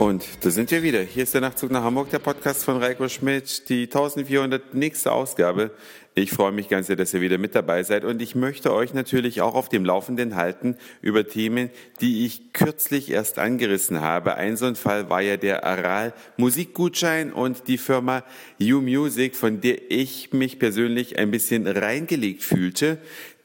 Und da sind wir wieder. Hier ist der Nachtzug nach Hamburg, der Podcast von Reiko Schmidt, die 1400 nächste Ausgabe. Ich freue mich ganz sehr, dass ihr wieder mit dabei seid und ich möchte euch natürlich auch auf dem Laufenden halten über Themen, die ich kürzlich erst angerissen habe. Ein so ein Fall war ja der Aral Musikgutschein und die Firma U Music, von der ich mich persönlich ein bisschen reingelegt fühlte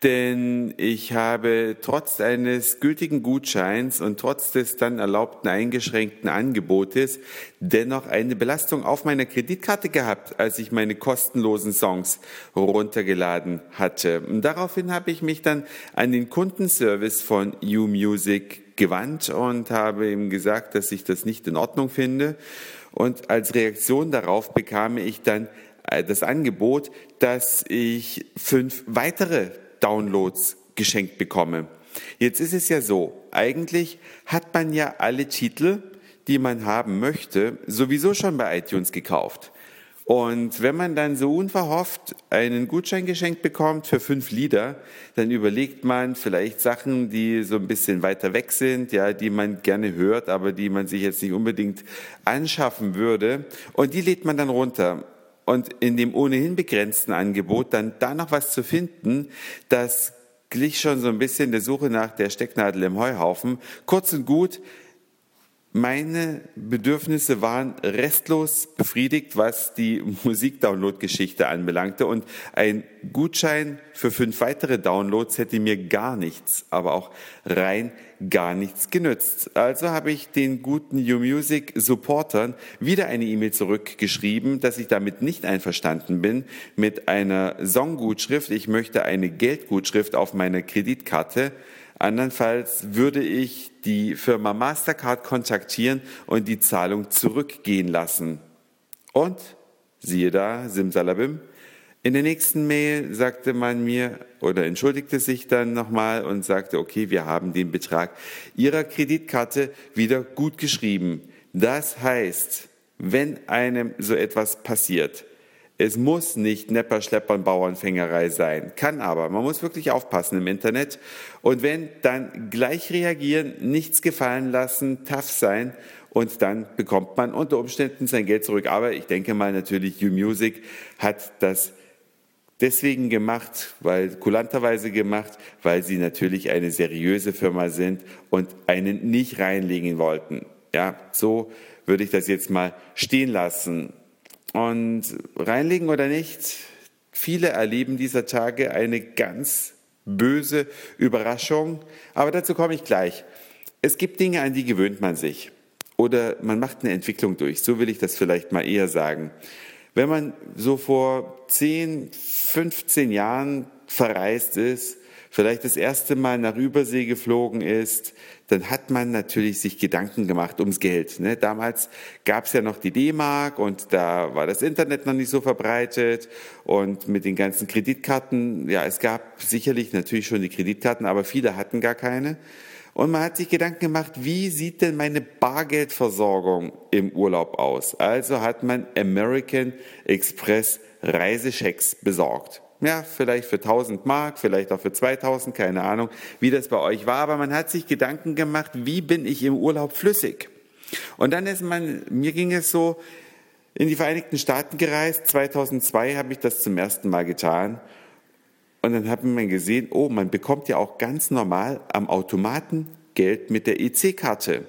denn ich habe trotz eines gültigen Gutscheins und trotz des dann erlaubten eingeschränkten Angebotes dennoch eine Belastung auf meiner Kreditkarte gehabt, als ich meine kostenlosen Songs runtergeladen hatte. Und daraufhin habe ich mich dann an den Kundenservice von U-Music gewandt und habe ihm gesagt, dass ich das nicht in Ordnung finde. Und als Reaktion darauf bekam ich dann äh, das Angebot, dass ich fünf weitere Downloads geschenkt bekomme. Jetzt ist es ja so, eigentlich hat man ja alle Titel, die man haben möchte, sowieso schon bei iTunes gekauft. Und wenn man dann so unverhofft einen Gutschein geschenkt bekommt für fünf Lieder, dann überlegt man vielleicht Sachen, die so ein bisschen weiter weg sind, ja, die man gerne hört, aber die man sich jetzt nicht unbedingt anschaffen würde. Und die lädt man dann runter und in dem ohnehin begrenzten Angebot dann da noch was zu finden, das glich schon so ein bisschen der Suche nach der Stecknadel im Heuhaufen. Kurz und gut, meine Bedürfnisse waren restlos befriedigt, was die Musikdownload-Geschichte anbelangte. Und ein Gutschein für fünf weitere Downloads hätte mir gar nichts, aber auch rein gar nichts genützt. Also habe ich den guten U-Music Supportern wieder eine E-Mail zurückgeschrieben, dass ich damit nicht einverstanden bin mit einer Songgutschrift. Ich möchte eine Geldgutschrift auf meiner Kreditkarte Andernfalls würde ich die Firma Mastercard kontaktieren und die Zahlung zurückgehen lassen. Und siehe da, Simsalabim, in der nächsten Mail sagte man mir oder entschuldigte sich dann nochmal und sagte, okay, wir haben den Betrag Ihrer Kreditkarte wieder gut geschrieben. Das heißt, wenn einem so etwas passiert, es muss nicht Nepper, Schleppern, Bauernfängerei sein. Kann aber. Man muss wirklich aufpassen im Internet. Und wenn, dann gleich reagieren, nichts gefallen lassen, tough sein. Und dann bekommt man unter Umständen sein Geld zurück. Aber ich denke mal natürlich, U-Music hat das deswegen gemacht, weil kulanterweise gemacht, weil sie natürlich eine seriöse Firma sind und einen nicht reinlegen wollten. Ja, so würde ich das jetzt mal stehen lassen. Und reinlegen oder nicht, viele erleben dieser Tage eine ganz böse Überraschung. Aber dazu komme ich gleich. Es gibt Dinge, an die gewöhnt man sich. Oder man macht eine Entwicklung durch. So will ich das vielleicht mal eher sagen. Wenn man so vor 10, 15 Jahren verreist ist, vielleicht das erste Mal nach Übersee geflogen ist, dann hat man natürlich sich Gedanken gemacht ums Geld. Ne? Damals gab es ja noch die D-Mark und da war das Internet noch nicht so verbreitet und mit den ganzen Kreditkarten, ja, es gab sicherlich natürlich schon die Kreditkarten, aber viele hatten gar keine. Und man hat sich Gedanken gemacht, wie sieht denn meine Bargeldversorgung im Urlaub aus? Also hat man American Express Reisechecks besorgt ja, vielleicht für 1000 Mark, vielleicht auch für 2000, keine Ahnung, wie das bei euch war, aber man hat sich Gedanken gemacht, wie bin ich im Urlaub flüssig? Und dann ist man, mir ging es so, in die Vereinigten Staaten gereist, 2002 habe ich das zum ersten Mal getan und dann hat man gesehen, oh, man bekommt ja auch ganz normal am Automaten Geld mit der EC-Karte.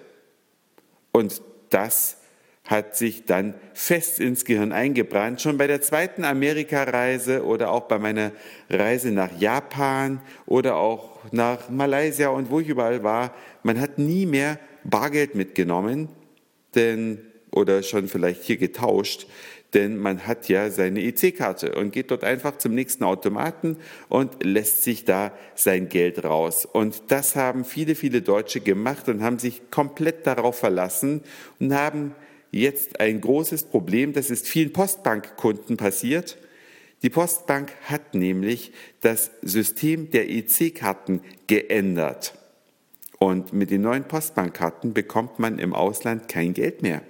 Und das hat sich dann fest ins Gehirn eingebrannt. Schon bei der zweiten Amerikareise oder auch bei meiner Reise nach Japan oder auch nach Malaysia und wo ich überall war, man hat nie mehr Bargeld mitgenommen, denn oder schon vielleicht hier getauscht, denn man hat ja seine EC-Karte und geht dort einfach zum nächsten Automaten und lässt sich da sein Geld raus. Und das haben viele, viele Deutsche gemacht und haben sich komplett darauf verlassen und haben jetzt ein großes Problem, das ist vielen Postbankkunden passiert. Die Postbank hat nämlich das System der EC-Karten geändert. Und mit den neuen Postbankkarten bekommt man im Ausland kein Geld mehr.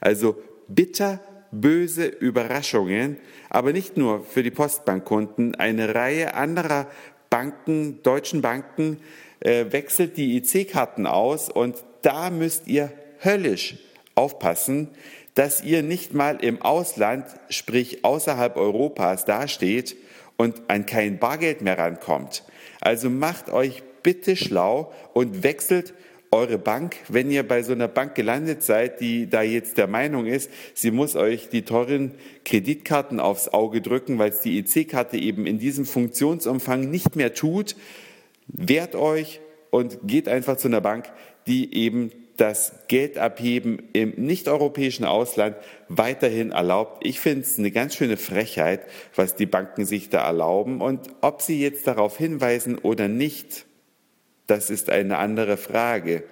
Also bitter böse Überraschungen, aber nicht nur für die Postbankkunden. Eine Reihe anderer Banken, deutschen Banken, äh, wechselt die EC-Karten aus und da müsst ihr höllisch aufpassen, dass ihr nicht mal im Ausland, sprich außerhalb Europas, dasteht und an kein Bargeld mehr rankommt. Also macht euch bitte schlau und wechselt eure Bank, wenn ihr bei so einer Bank gelandet seid, die da jetzt der Meinung ist, sie muss euch die teuren Kreditkarten aufs Auge drücken, weil es die EC-Karte eben in diesem Funktionsumfang nicht mehr tut, wehrt euch und geht einfach zu einer Bank, die eben das Geldabheben im nicht-europäischen Ausland weiterhin erlaubt. Ich finde es eine ganz schöne Frechheit, was die Banken sich da erlauben. Und ob sie jetzt darauf hinweisen oder nicht, das ist eine andere Frage.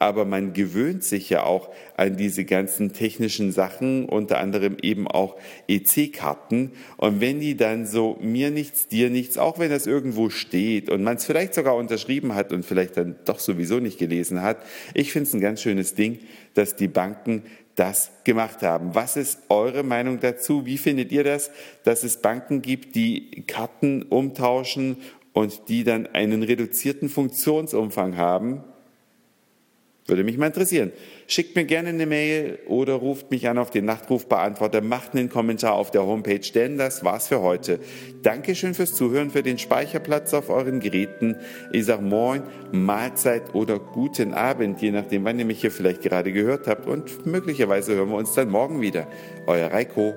Aber man gewöhnt sich ja auch an diese ganzen technischen Sachen, unter anderem eben auch EC-Karten. Und wenn die dann so mir nichts, dir nichts, auch wenn das irgendwo steht und man es vielleicht sogar unterschrieben hat und vielleicht dann doch sowieso nicht gelesen hat, ich finde es ein ganz schönes Ding, dass die Banken das gemacht haben. Was ist eure Meinung dazu? Wie findet ihr das, dass es Banken gibt, die Karten umtauschen und die dann einen reduzierten Funktionsumfang haben? Würde mich mal interessieren. Schickt mir gerne eine Mail oder ruft mich an auf den Nachtrufbeantworter, macht einen Kommentar auf der Homepage, denn das war's für heute. Dankeschön fürs Zuhören, für den Speicherplatz auf euren Geräten. Ich sag Moin, Mahlzeit oder guten Abend, je nachdem, wann ihr mich hier vielleicht gerade gehört habt. Und möglicherweise hören wir uns dann morgen wieder. Euer Reiko.